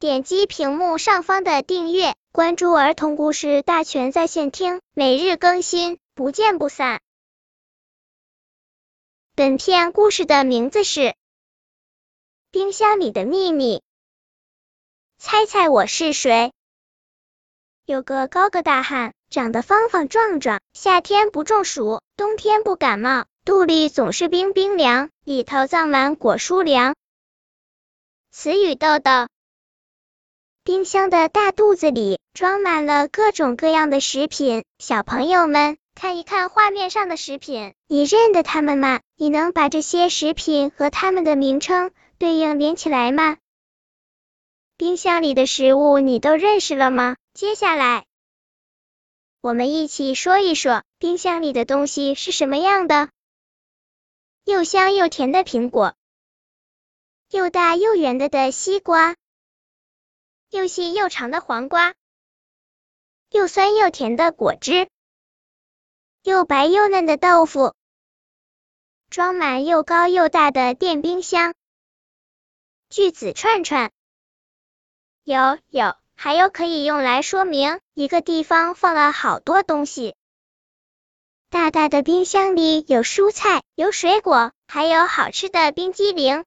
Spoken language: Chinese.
点击屏幕上方的订阅，关注儿童故事大全在线听，每日更新，不见不散。本片故事的名字是《冰箱里的秘密》。猜猜我是谁？有个高个大汉，长得方方壮壮，夏天不中暑，冬天不感冒，肚里总是冰冰凉，里头藏满果蔬粮。词语豆豆。冰箱的大肚子里装满了各种各样的食品，小朋友们看一看画面上的食品，你认得它们吗？你能把这些食品和它们的名称对应连起来吗？冰箱里的食物你都认识了吗？接下来我们一起说一说冰箱里的东西是什么样的。又香又甜的苹果，又大又圆的的西瓜。又细又长的黄瓜，又酸又甜的果汁，又白又嫩的豆腐，装满又高又大的电冰箱。句子串串，有有，还有可以用来说明一个地方放了好多东西。大大的冰箱里有蔬菜，有水果，还有好吃的冰激凌。